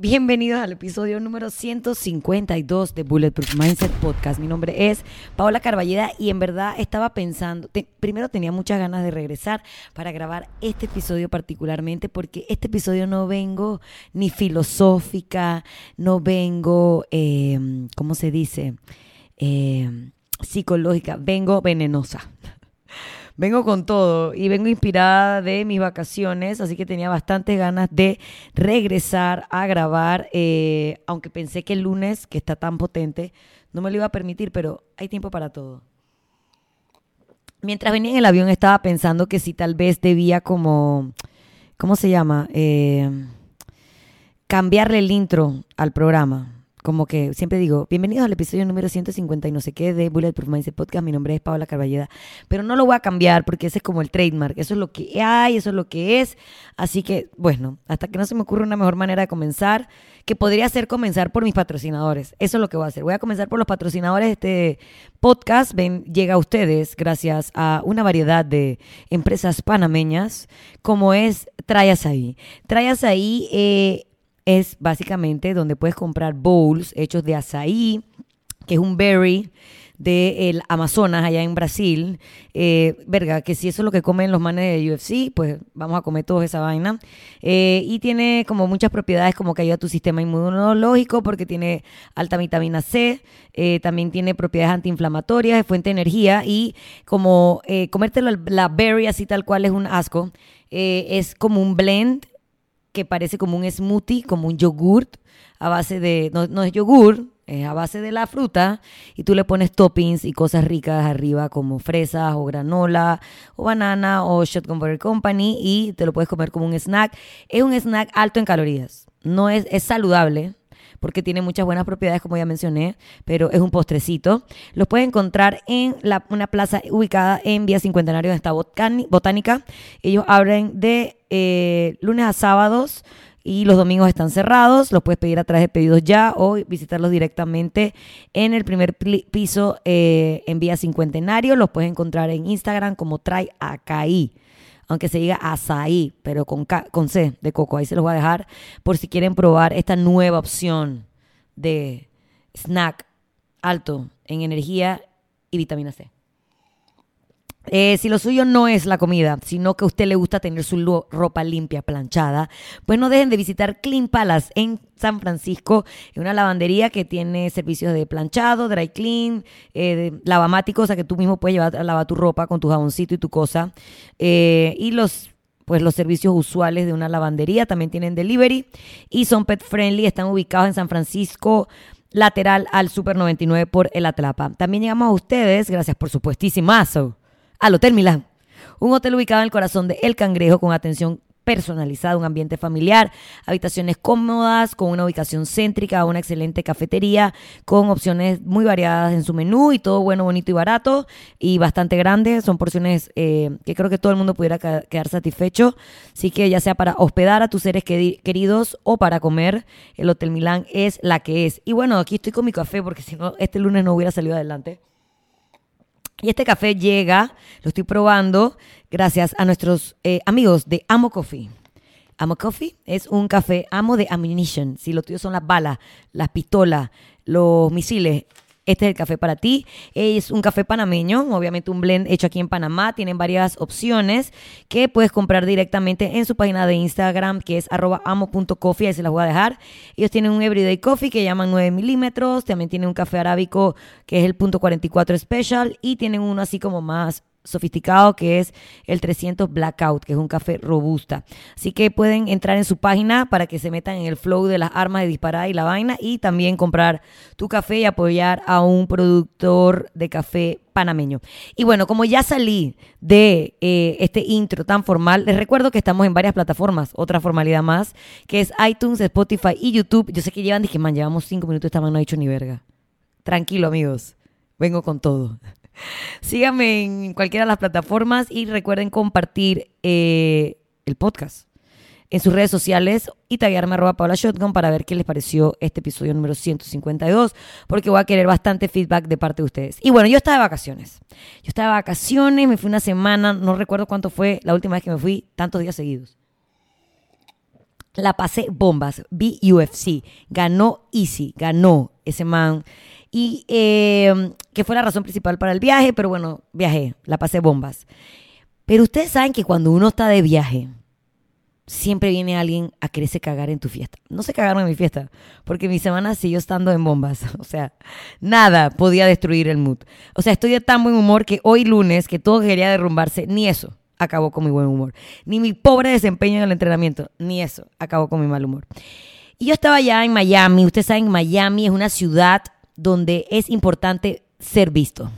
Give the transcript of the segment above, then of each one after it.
Bienvenidos al episodio número 152 de Bulletproof Mindset Podcast. Mi nombre es Paola Carballeda y en verdad estaba pensando, primero tenía muchas ganas de regresar para grabar este episodio particularmente porque este episodio no vengo ni filosófica, no vengo, em, ¿cómo se dice? Em, psicológica, vengo venenosa. Vengo con todo y vengo inspirada de mis vacaciones, así que tenía bastantes ganas de regresar a grabar, eh, aunque pensé que el lunes, que está tan potente, no me lo iba a permitir, pero hay tiempo para todo. Mientras venía en el avión estaba pensando que si tal vez debía como, ¿cómo se llama? Eh, cambiarle el intro al programa como que siempre digo, bienvenidos al episodio número 150 y no sé qué de Bulletproof Mindset Podcast. Mi nombre es Paola Carballeda, pero no lo voy a cambiar porque ese es como el trademark. Eso es lo que hay, eso es lo que es. Así que, bueno, hasta que no se me ocurra una mejor manera de comenzar, que podría ser comenzar por mis patrocinadores. Eso es lo que voy a hacer. Voy a comenzar por los patrocinadores de este podcast. Ven, llega a ustedes gracias a una variedad de empresas panameñas, como es Trayas ahí. Trayas ahí. Eh, es básicamente donde puedes comprar bowls hechos de azaí, que es un berry del Amazonas, allá en Brasil. Eh, verga, que si eso es lo que comen los manes de UFC, pues vamos a comer toda esa vaina. Eh, y tiene como muchas propiedades como que ayuda a tu sistema inmunológico porque tiene alta vitamina C, eh, también tiene propiedades antiinflamatorias, es fuente de energía y como comértelo la berry así tal cual es un asco, es como un blend que parece como un smoothie, como un yogurt a base de, no, es yogur, es a base de la fruta y tú le pones toppings y cosas ricas arriba como fresas o granola o banana o Shotgun Butter Company y te lo puedes comer como un snack. Es un snack alto en calorías, no es, es saludable, porque tiene muchas buenas propiedades, como ya mencioné, pero es un postrecito. Los puedes encontrar en una plaza ubicada en Vía Cincuentenario de esta botánica. Ellos abren de eh, lunes a sábados y los domingos están cerrados. Los puedes pedir a través de pedidos ya o visitarlos directamente en el primer piso eh, en Vía Cincuentenario. Los puedes encontrar en Instagram como Trae Acaí aunque se diga azaí, pero con, con C de coco. Ahí se los voy a dejar por si quieren probar esta nueva opción de snack alto en energía y vitamina C. Eh, si lo suyo no es la comida, sino que a usted le gusta tener su ropa limpia, planchada, pues no dejen de visitar Clean Palace en San Francisco, en una lavandería que tiene servicios de planchado, dry clean, eh, lavamático, o sea que tú mismo puedes llevar a lavar tu ropa con tu jaboncito y tu cosa. Eh, y los pues los servicios usuales de una lavandería también tienen delivery y son pet friendly, están ubicados en San Francisco lateral al Super 99 por el Atlapa. También llegamos a ustedes, gracias por supuestísimazo al Hotel Milán. Un hotel ubicado en el corazón de El Cangrejo con atención personalizada, un ambiente familiar, habitaciones cómodas, con una ubicación céntrica, una excelente cafetería, con opciones muy variadas en su menú y todo bueno, bonito y barato y bastante grande. Son porciones eh, que creo que todo el mundo pudiera quedar satisfecho. Así que ya sea para hospedar a tus seres queridos o para comer, el Hotel Milán es la que es. Y bueno, aquí estoy con mi café porque si no, este lunes no hubiera salido adelante. Y este café llega, lo estoy probando, gracias a nuestros eh, amigos de Amo Coffee. Amo Coffee es un café amo de ammunition. Si lo tuyo son las balas, las pistolas, los misiles, este es el café para ti. Es un café panameño, obviamente un blend hecho aquí en Panamá. Tienen varias opciones que puedes comprar directamente en su página de Instagram, que es arroba amo.coffee. Ahí se las voy a dejar. Ellos tienen un Everyday Coffee que llaman 9 milímetros. También tienen un café arábico que es el punto 44 Special. Y tienen uno así como más sofisticado que es el 300 Blackout, que es un café robusta. Así que pueden entrar en su página para que se metan en el flow de las armas de disparada y la vaina y también comprar tu café y apoyar a un productor de café panameño. Y bueno, como ya salí de eh, este intro tan formal, les recuerdo que estamos en varias plataformas, otra formalidad más, que es iTunes, Spotify y YouTube. Yo sé que llevan, dije, man, llevamos cinco minutos, esta man no ha dicho ni verga. Tranquilo, amigos. Vengo con todo. Síganme en cualquiera de las plataformas y recuerden compartir eh, el podcast en sus redes sociales y taguearme arroba Paula Shotgun para ver qué les pareció este episodio número 152, porque voy a querer bastante feedback de parte de ustedes. Y bueno, yo estaba de vacaciones. Yo estaba de vacaciones, me fui una semana, no recuerdo cuánto fue la última vez que me fui tantos días seguidos. La pasé bombas. Vi UFC. Ganó Easy. Ganó ese man. Y eh, que fue la razón principal para el viaje, pero bueno, viajé. La pasé bombas. Pero ustedes saben que cuando uno está de viaje, siempre viene alguien a quererse cagar en tu fiesta. No se cagaron en mi fiesta, porque mi semana siguió estando en bombas. O sea, nada podía destruir el mood. O sea, estoy de tan buen humor que hoy lunes, que todo quería derrumbarse, ni eso acabó con mi buen humor. Ni mi pobre desempeño en el entrenamiento, ni eso acabó con mi mal humor. Y yo estaba ya en Miami. Ustedes saben, Miami es una ciudad donde es importante ser visto.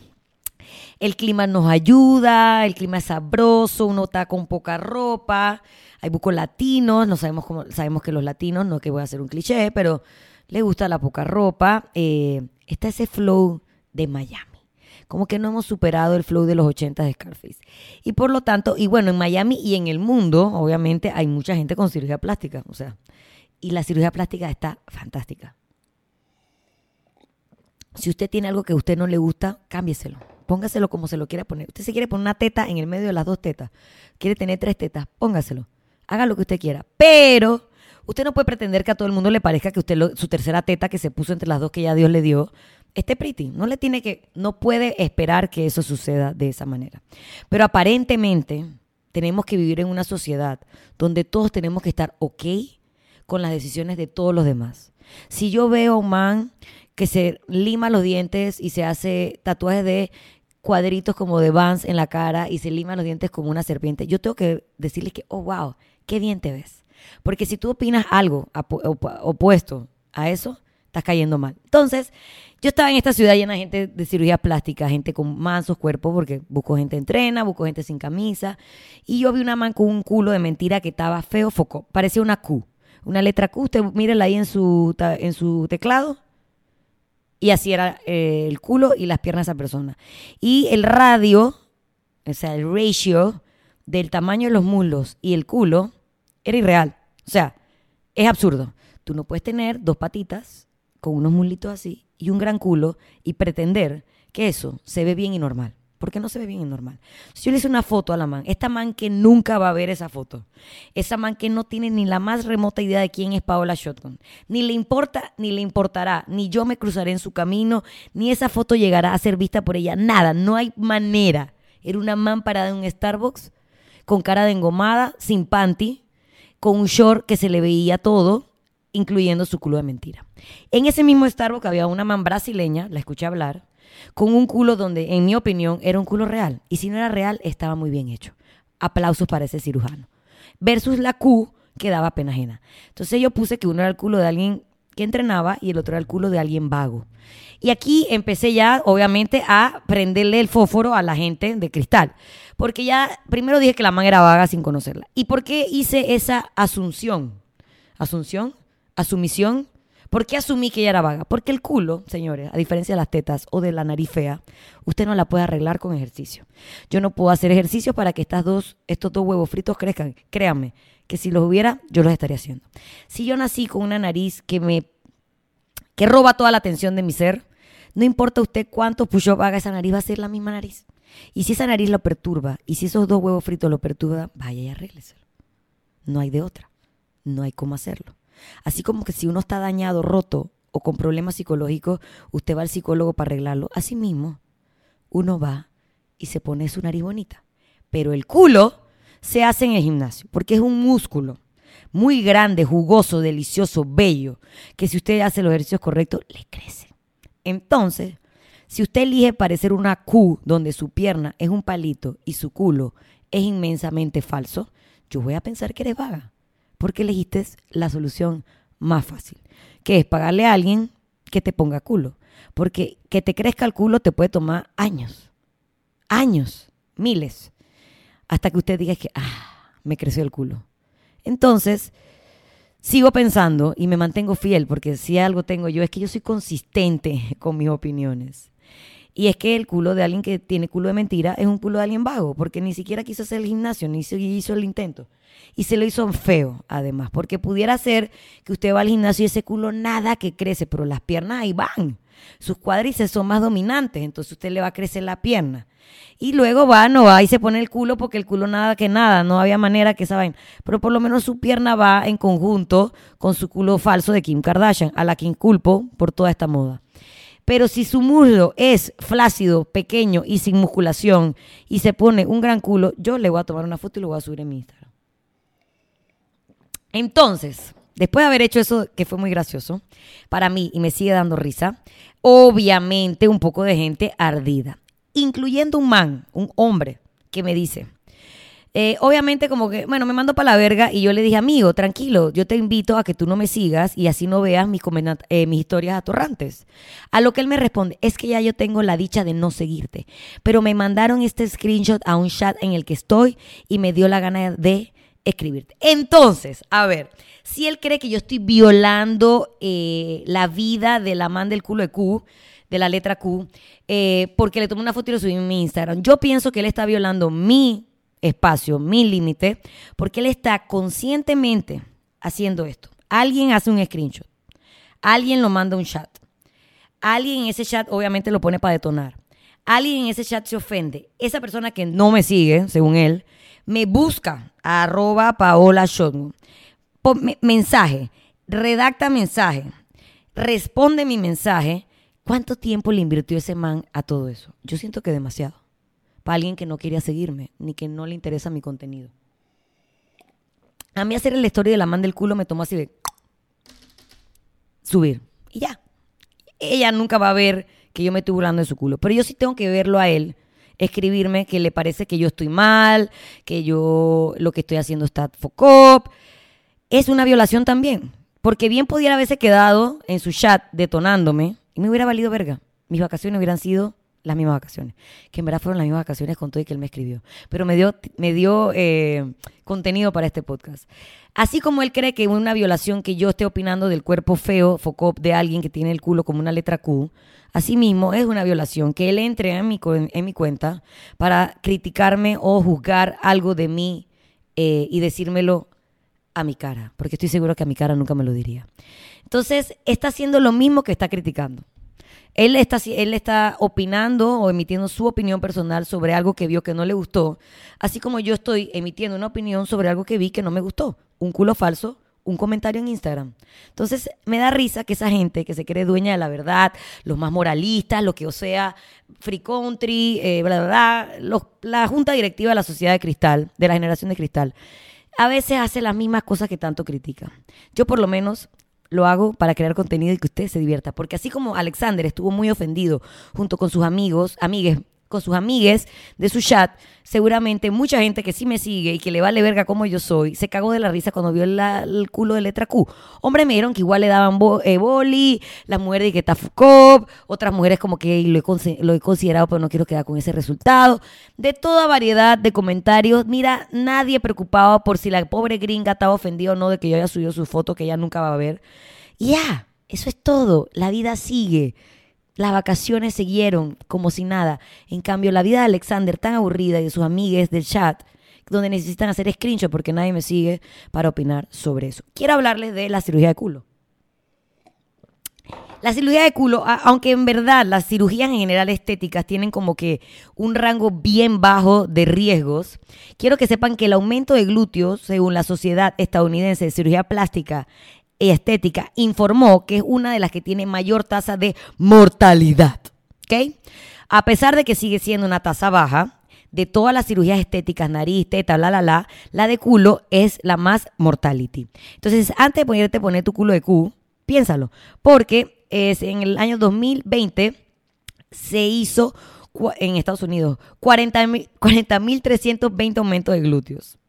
El clima nos ayuda, el clima es sabroso, uno está con poca ropa, hay bucos latinos, no sabemos cómo, sabemos que los latinos, no que voy a hacer un cliché, pero les gusta la poca ropa. Eh, está ese flow de Miami. Como que no hemos superado el flow de los 80 de Scarface. Y por lo tanto, y bueno, en Miami y en el mundo, obviamente, hay mucha gente con cirugía plástica. O sea, y la cirugía plástica está fantástica. Si usted tiene algo que a usted no le gusta, cámbieselo. Póngaselo como se lo quiera poner. Usted se quiere poner una teta en el medio de las dos tetas. Quiere tener tres tetas, póngaselo haga lo que usted quiera. Pero usted no puede pretender que a todo el mundo le parezca que usted su tercera teta que se puso entre las dos que ya Dios le dio esté pretty. No le tiene que, no puede esperar que eso suceda de esa manera. Pero aparentemente tenemos que vivir en una sociedad donde todos tenemos que estar ok con las decisiones de todos los demás. Si yo veo a un man que se lima los dientes y se hace tatuajes de cuadritos como de Vans en la cara y se lima los dientes como una serpiente, yo tengo que decirle que, oh, wow, qué bien te ves. Porque si tú opinas algo opuesto a eso, estás cayendo mal. Entonces, yo estaba en esta ciudad llena de gente de cirugía plástica, gente con mansos cuerpos, porque busco gente entrena, busco gente sin camisa. Y yo vi una man con un culo de mentira que estaba feo, foco. Parecía una Q. Una letra Q, usted mírela ahí en su, en su teclado. Y así era eh, el culo y las piernas de esa persona. Y el radio, o sea, el ratio del tamaño de los muslos y el culo era irreal. O sea, es absurdo. Tú no puedes tener dos patitas con unos muslitos así y un gran culo y pretender que eso se ve bien y normal. Porque no se ve bien y normal. Si yo le hice una foto a la man, esta man que nunca va a ver esa foto, esa man que no tiene ni la más remota idea de quién es Paola Shotgun, ni le importa, ni le importará, ni yo me cruzaré en su camino, ni esa foto llegará a ser vista por ella, nada, no hay manera. Era una man parada en un Starbucks, con cara de engomada, sin panty, con un short que se le veía todo, incluyendo su culo de mentira. En ese mismo Starbucks había una man brasileña, la escuché hablar, con un culo donde, en mi opinión, era un culo real. Y si no era real, estaba muy bien hecho. Aplausos para ese cirujano. Versus la Q, que daba pena ajena. Entonces yo puse que uno era el culo de alguien que entrenaba y el otro era el culo de alguien vago. Y aquí empecé ya, obviamente, a prenderle el fósforo a la gente de cristal. Porque ya, primero dije que la man era vaga sin conocerla. ¿Y por qué hice esa asunción? ¿Asunción? ¿Por qué asumí que ella era vaga? Porque el culo, señores, a diferencia de las tetas o de la nariz fea, usted no la puede arreglar con ejercicio. Yo no puedo hacer ejercicio para que estas dos, estos dos huevos fritos crezcan. Créanme, que si los hubiera, yo los estaría haciendo. Si yo nací con una nariz que me que roba toda la atención de mi ser, no importa usted cuánto push-up haga esa nariz, va a ser la misma nariz. Y si esa nariz lo perturba, y si esos dos huevos fritos lo perturban, vaya y arrégleselo. No hay de otra. No hay cómo hacerlo. Así como que si uno está dañado, roto o con problemas psicológicos, usted va al psicólogo para arreglarlo. Así mismo, uno va y se pone su nariz bonita. Pero el culo se hace en el gimnasio, porque es un músculo muy grande, jugoso, delicioso, bello, que si usted hace los ejercicios correctos, le crece. Entonces, si usted elige parecer una Q donde su pierna es un palito y su culo es inmensamente falso, yo voy a pensar que eres vaga, porque elegiste la solución más fácil, que es pagarle a alguien que te ponga culo, porque que te crezca el culo te puede tomar años, años, miles, hasta que usted diga que, ah, me creció el culo. Entonces, sigo pensando y me mantengo fiel, porque si algo tengo yo es que yo soy consistente con mis opiniones. Y es que el culo de alguien que tiene culo de mentira es un culo de alguien vago, porque ni siquiera quiso hacer el gimnasio, ni hizo el intento. Y se lo hizo feo, además, porque pudiera ser que usted va al gimnasio y ese culo nada que crece, pero las piernas ahí van. Sus cuádriceps son más dominantes, entonces usted le va a crecer la pierna. Y luego va, no va y se pone el culo porque el culo nada que nada, no había manera que esa vaina. Pero por lo menos su pierna va en conjunto con su culo falso de Kim Kardashian, a la que inculpo por toda esta moda. Pero si su muslo es flácido, pequeño y sin musculación y se pone un gran culo, yo le voy a tomar una foto y lo voy a subir en mi Instagram. Entonces, después de haber hecho eso, que fue muy gracioso para mí y me sigue dando risa, obviamente un poco de gente ardida incluyendo un man, un hombre, que me dice, eh, obviamente como que, bueno, me mando para la verga y yo le dije, amigo, tranquilo, yo te invito a que tú no me sigas y así no veas mis, eh, mis historias atorrantes. A lo que él me responde, es que ya yo tengo la dicha de no seguirte, pero me mandaron este screenshot a un chat en el que estoy y me dio la gana de escribirte. Entonces, a ver, si él cree que yo estoy violando eh, la vida de la man del culo de Q, de la letra Q, porque le tomé una foto y lo subí en mi Instagram. Yo pienso que él está violando mi espacio, mi límite, porque él está conscientemente haciendo esto. Alguien hace un screenshot, alguien lo manda un chat, alguien en ese chat obviamente lo pone para detonar, alguien en ese chat se ofende, esa persona que no me sigue, según él, me busca a arroba paola mensaje, redacta mensaje, responde mi mensaje ¿Cuánto tiempo le invirtió ese man a todo eso? Yo siento que demasiado. Alguien que no quería seguirme, ni que no le interesa mi contenido. A mí hacer la historia de la man del culo me tomó así de subir. Y ya. Ella nunca va a ver que yo me estoy burlando de su culo. Pero yo sí tengo que verlo a él, escribirme que le parece que yo estoy mal, que yo lo que estoy haciendo está focop. Es una violación también. Porque bien pudiera haberse quedado en su chat detonándome y me hubiera valido verga. Mis vacaciones hubieran sido las mismas vacaciones. Que en verdad fueron las mismas vacaciones con todo y que él me escribió. Pero me dio, me dio eh, contenido para este podcast. Así como él cree que una violación que yo esté opinando del cuerpo feo, focop, de alguien que tiene el culo como una letra Q, así mismo es una violación que él entre en mi, en mi cuenta para criticarme o juzgar algo de mí eh, y decírmelo a mi cara. Porque estoy seguro que a mi cara nunca me lo diría. Entonces, está haciendo lo mismo que está criticando. Él está, él está opinando o emitiendo su opinión personal sobre algo que vio que no le gustó, así como yo estoy emitiendo una opinión sobre algo que vi que no me gustó. Un culo falso, un comentario en Instagram. Entonces, me da risa que esa gente que se cree dueña de la verdad, los más moralistas, lo que o sea, Free Country, eh, bla, bla, bla, la junta directiva de la sociedad de cristal, de la generación de cristal, a veces hace las mismas cosas que tanto critica. Yo por lo menos lo hago para crear contenido y que usted se divierta. Porque así como Alexander estuvo muy ofendido junto con sus amigos, amigues, con sus amigues de su chat, seguramente mucha gente que sí me sigue y que le vale verga como yo soy, se cagó de la risa cuando vio el culo de letra Q. Hombre, me dijeron que igual le daban eh, boli, las mujeres de que está Foucault, otras mujeres como que lo he, lo he considerado, pero no quiero quedar con ese resultado. De toda variedad de comentarios, mira, nadie preocupado por si la pobre gringa estaba ofendida o no de que yo haya subido su foto que ella nunca va a ver. Ya, eso es todo. La vida sigue. Las vacaciones siguieron como si nada. En cambio, la vida de Alexander tan aburrida y de sus amigues del chat, donde necesitan hacer screenshot porque nadie me sigue para opinar sobre eso. Quiero hablarles de la cirugía de culo. La cirugía de culo, aunque en verdad las cirugías en general estéticas tienen como que un rango bien bajo de riesgos, quiero que sepan que el aumento de glúteos, según la Sociedad Estadounidense de Cirugía Plástica, estética informó que es una de las que tiene mayor tasa de mortalidad. ¿Ok? A pesar de que sigue siendo una tasa baja, de todas las cirugías estéticas, nariz, teta, la, la, la, la de culo es la más mortality. Entonces, antes de ponerte poner tu culo de Q, piénsalo, porque es en el año 2020 se hizo en Estados Unidos 40.320 40, aumentos de glúteos.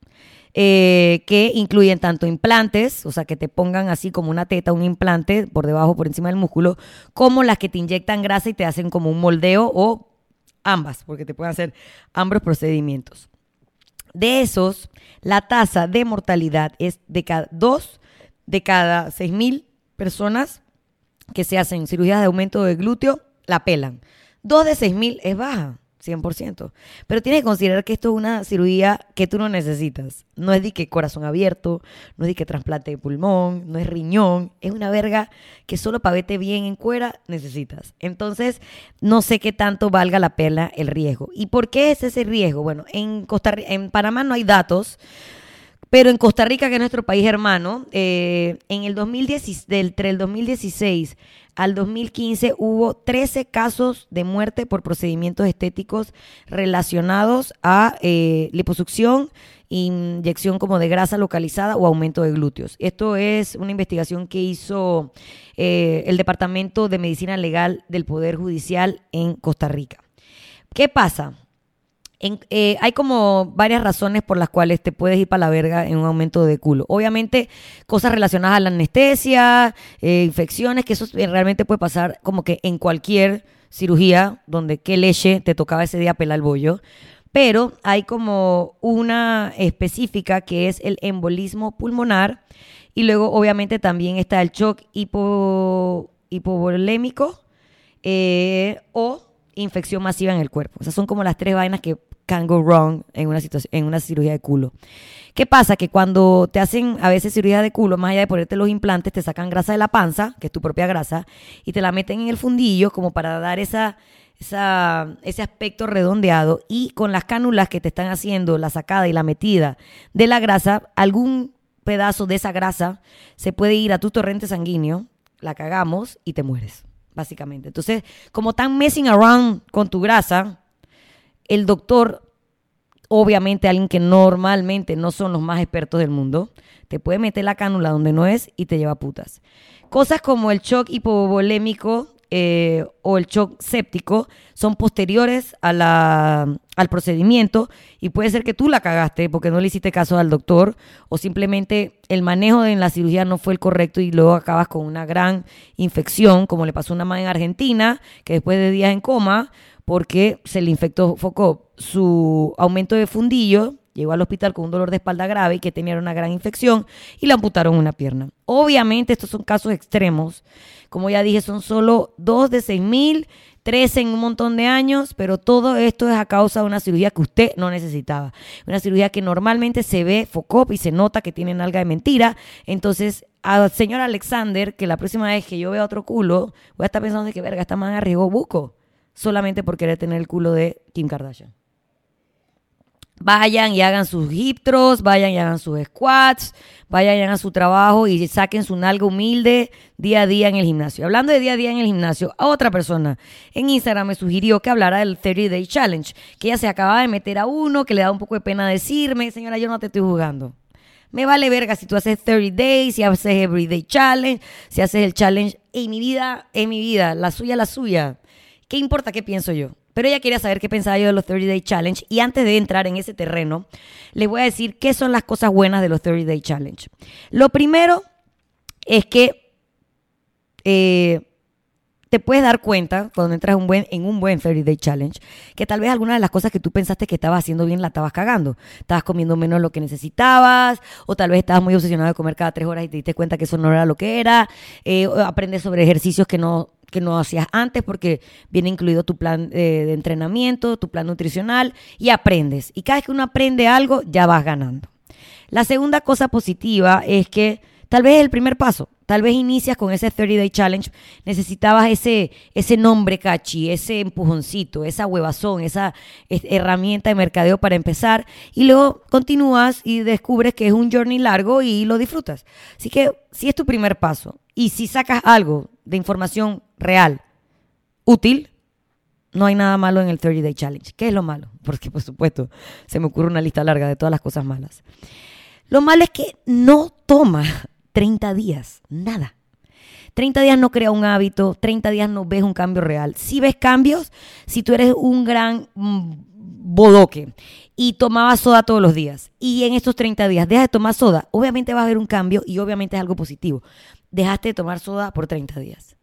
Eh, que incluyen tanto implantes, o sea, que te pongan así como una teta, un implante por debajo, por encima del músculo, como las que te inyectan grasa y te hacen como un moldeo o ambas, porque te pueden hacer ambos procedimientos. De esos, la tasa de mortalidad es de cada dos de cada seis mil personas que se hacen cirugías de aumento de glúteo, la pelan. Dos de seis mil es baja. 100%. Pero tienes que considerar que esto es una cirugía que tú no necesitas. No es de que corazón abierto, no es de que trasplante de pulmón, no es riñón, es una verga que solo para verte bien en cuera necesitas. Entonces, no sé qué tanto valga la pena el riesgo. ¿Y por qué es ese riesgo? Bueno, en Costa en Panamá no hay datos. Pero en Costa Rica, que es nuestro país hermano, eh, en el 2010, entre el 2016 al 2015 hubo 13 casos de muerte por procedimientos estéticos relacionados a eh, liposucción, inyección como de grasa localizada o aumento de glúteos. Esto es una investigación que hizo eh, el Departamento de Medicina Legal del Poder Judicial en Costa Rica. ¿Qué pasa? Eh, hay como varias razones por las cuales te puedes ir para la verga en un aumento de culo. Obviamente, cosas relacionadas a la anestesia, eh, infecciones, que eso realmente puede pasar como que en cualquier cirugía donde qué leche te tocaba ese día pelar el bollo. Pero hay como una específica que es el embolismo pulmonar. Y luego, obviamente, también está el shock hipo, hipovolémico eh, o infección masiva en el cuerpo. O sea, son como las tres vainas que can go wrong en una, en una cirugía de culo. ¿Qué pasa? Que cuando te hacen a veces cirugía de culo, más allá de ponerte los implantes, te sacan grasa de la panza, que es tu propia grasa, y te la meten en el fundillo como para dar esa, esa, ese aspecto redondeado. Y con las cánulas que te están haciendo, la sacada y la metida de la grasa, algún pedazo de esa grasa se puede ir a tu torrente sanguíneo, la cagamos y te mueres, básicamente. Entonces, como están messing around con tu grasa, el doctor, obviamente alguien que normalmente no son los más expertos del mundo, te puede meter la cánula donde no es y te lleva putas. Cosas como el shock hipovolémico eh, o el shock séptico son posteriores al procedimiento y puede ser que tú la cagaste porque no le hiciste caso al doctor o simplemente el manejo en la cirugía no fue el correcto y luego acabas con una gran infección como le pasó a una madre en Argentina que después de días en coma porque se le infectó foco su aumento de fundillo, llegó al hospital con un dolor de espalda grave y que tenía una gran infección y le amputaron una pierna. Obviamente estos son casos extremos, como ya dije, son solo dos de seis mil, tres en un montón de años, pero todo esto es a causa de una cirugía que usted no necesitaba. Una cirugía que normalmente se ve FOCOP y se nota que tiene algo de mentira. Entonces, al señor Alexander, que la próxima vez que yo vea otro culo, voy a estar pensando de que verga, esta man arriesgó buco solamente por querer tener el culo de Kim Kardashian. Vayan y hagan sus hip vayan y hagan sus squats, vayan y hagan su trabajo y saquen su nalga humilde día a día en el gimnasio. Hablando de día a día en el gimnasio, a otra persona en Instagram me sugirió que hablara del 30 Day Challenge, que ella se acaba de meter a uno, que le da un poco de pena decirme, señora, yo no te estoy jugando. Me vale verga si tú haces 30 days, si haces everyday challenge, si haces el challenge. En mi vida, en mi vida, la suya, la suya. ¿Qué importa qué pienso yo? Pero ella quería saber qué pensaba yo de los 30 Day Challenge. Y antes de entrar en ese terreno, les voy a decir qué son las cosas buenas de los 30 Day Challenge. Lo primero es que eh, te puedes dar cuenta cuando entras un buen, en un buen 30 Day Challenge que tal vez algunas de las cosas que tú pensaste que estabas haciendo bien la estabas cagando. Estabas comiendo menos lo que necesitabas, o tal vez estabas muy obsesionado de comer cada tres horas y te diste cuenta que eso no era lo que era. Eh, aprendes sobre ejercicios que no que no hacías antes porque viene incluido tu plan eh, de entrenamiento, tu plan nutricional y aprendes. Y cada vez que uno aprende algo, ya vas ganando. La segunda cosa positiva es que tal vez es el primer paso. Tal vez inicias con ese 30 Day Challenge, necesitabas ese, ese nombre cachi, ese empujoncito, esa huevazón, esa herramienta de mercadeo para empezar y luego continúas y descubres que es un journey largo y lo disfrutas. Así que si es tu primer paso y si sacas algo de información real, útil, no hay nada malo en el 30 Day Challenge. ¿Qué es lo malo? Porque, por supuesto, se me ocurre una lista larga de todas las cosas malas. Lo malo es que no toma 30 días, nada. 30 días no crea un hábito, 30 días no ves un cambio real. Si ves cambios, si tú eres un gran mm, bodoque y tomabas soda todos los días y en estos 30 días dejas de tomar soda, obviamente va a haber un cambio y obviamente es algo positivo dejaste de tomar soda por 30 días.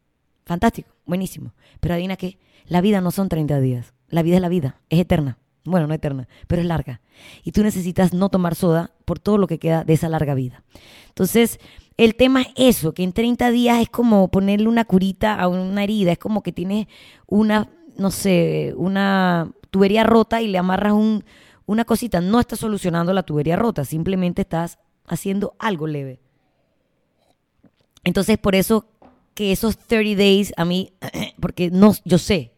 Fantástico, buenísimo. Pero adivina qué, la vida no son 30 días. La vida es la vida, es eterna. Bueno, no eterna, pero es larga. Y tú necesitas no tomar soda por todo lo que queda de esa larga vida. Entonces, el tema es eso, que en 30 días es como ponerle una curita a una herida, es como que tienes una no sé, una tubería rota y le amarras un, una cosita, no estás solucionando la tubería rota, simplemente estás haciendo algo leve. Entonces, por eso que esos 30 days a mí, porque no, yo sé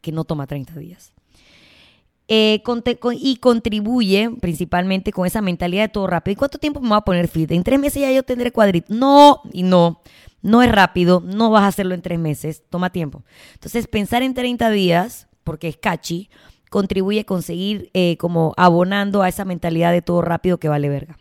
que no toma 30 días. Eh, y contribuye principalmente con esa mentalidad de todo rápido. ¿Y cuánto tiempo me voy a poner fit? En tres meses ya yo tendré cuadrito. No, y no. No es rápido, no vas a hacerlo en tres meses, toma tiempo. Entonces, pensar en 30 días, porque es catchy, contribuye a conseguir eh, como abonando a esa mentalidad de todo rápido que vale verga.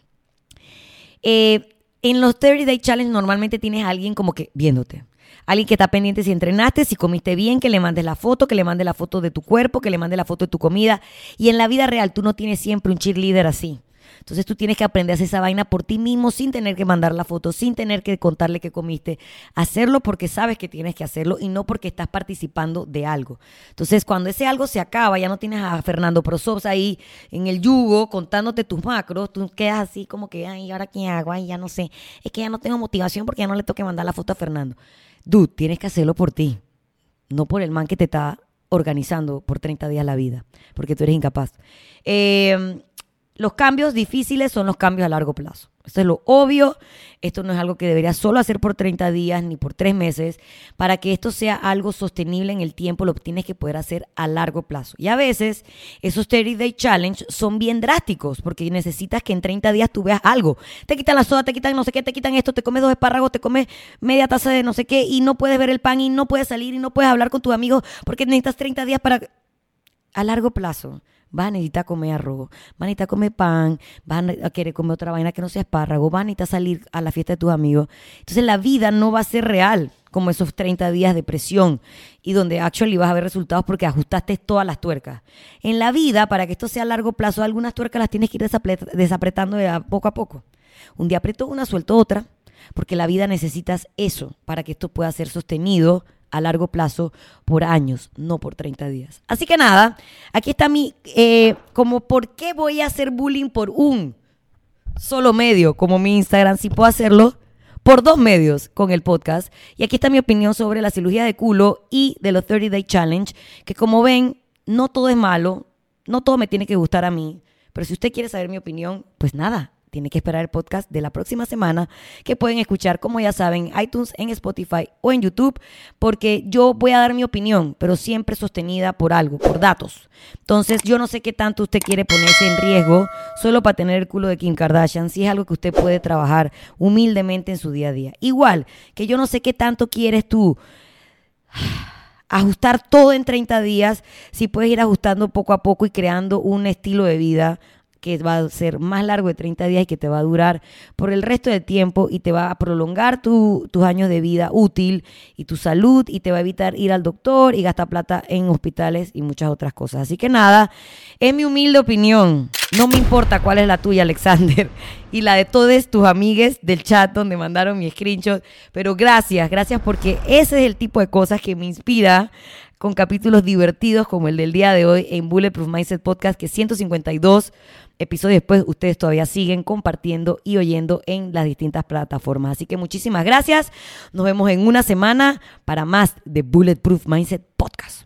Eh, en los 30 Day Challenge normalmente tienes a alguien como que viéndote. Alguien que está pendiente si entrenaste, si comiste bien, que le mandes la foto, que le mandes la foto de tu cuerpo, que le mandes la foto de tu comida. Y en la vida real tú no tienes siempre un cheerleader así. Entonces tú tienes que aprender a hacer esa vaina por ti mismo sin tener que mandar la foto, sin tener que contarle que comiste. Hacerlo porque sabes que tienes que hacerlo y no porque estás participando de algo. Entonces cuando ese algo se acaba, ya no tienes a Fernando Prosops ahí en el yugo contándote tus macros, tú quedas así como que, ay, ¿ahora qué hago? Ay, ya no sé. Es que ya no tengo motivación porque ya no le toque mandar la foto a Fernando. Dude, tienes que hacerlo por ti, no por el man que te está organizando por 30 días la vida, porque tú eres incapaz. Eh, los cambios difíciles son los cambios a largo plazo. Esto es lo obvio. Esto no es algo que deberías solo hacer por 30 días ni por 3 meses. Para que esto sea algo sostenible en el tiempo, lo tienes que poder hacer a largo plazo. Y a veces esos 30 Day Challenge son bien drásticos porque necesitas que en 30 días tú veas algo. Te quitan la soda, te quitan no sé qué, te quitan esto, te comes dos espárragos, te comes media taza de no sé qué y no puedes ver el pan y no puedes salir y no puedes hablar con tus amigos porque necesitas 30 días para... A largo plazo vas a necesitar comer arroz, vas a necesitar comer pan, vas a querer comer otra vaina que no sea espárrago, vas a necesitar salir a la fiesta de tus amigos. Entonces la vida no va a ser real como esos 30 días de presión y donde actually vas a ver resultados porque ajustaste todas las tuercas. En la vida, para que esto sea a largo plazo, algunas tuercas las tienes que ir desapretando de poco a poco. Un día aprieto una, suelto otra, porque la vida necesitas eso para que esto pueda ser sostenido a largo plazo por años, no por 30 días. Así que nada, aquí está mi, eh, como por qué voy a hacer bullying por un solo medio, como mi Instagram, si puedo hacerlo por dos medios con el podcast. Y aquí está mi opinión sobre la cirugía de culo y de los 30 Day Challenge, que como ven, no todo es malo, no todo me tiene que gustar a mí, pero si usted quiere saber mi opinión, pues nada, tiene que esperar el podcast de la próxima semana que pueden escuchar, como ya saben, iTunes, en Spotify o en YouTube, porque yo voy a dar mi opinión, pero siempre sostenida por algo, por datos. Entonces, yo no sé qué tanto usted quiere ponerse en riesgo solo para tener el culo de Kim Kardashian, si es algo que usted puede trabajar humildemente en su día a día. Igual que yo no sé qué tanto quieres tú ajustar todo en 30 días, si puedes ir ajustando poco a poco y creando un estilo de vida que va a ser más largo de 30 días y que te va a durar por el resto del tiempo y te va a prolongar tus años de vida útil y tu salud y te va a evitar ir al doctor y gastar plata en hospitales y muchas otras cosas. Así que nada, es mi humilde opinión. No me importa cuál es la tuya, Alexander, y la de todos tus amigues del chat donde mandaron mi screenshot. Pero gracias, gracias porque ese es el tipo de cosas que me inspira con capítulos divertidos como el del día de hoy en Bulletproof Mindset Podcast, que 152 episodios después ustedes todavía siguen compartiendo y oyendo en las distintas plataformas. Así que muchísimas gracias. Nos vemos en una semana para más de Bulletproof Mindset Podcast.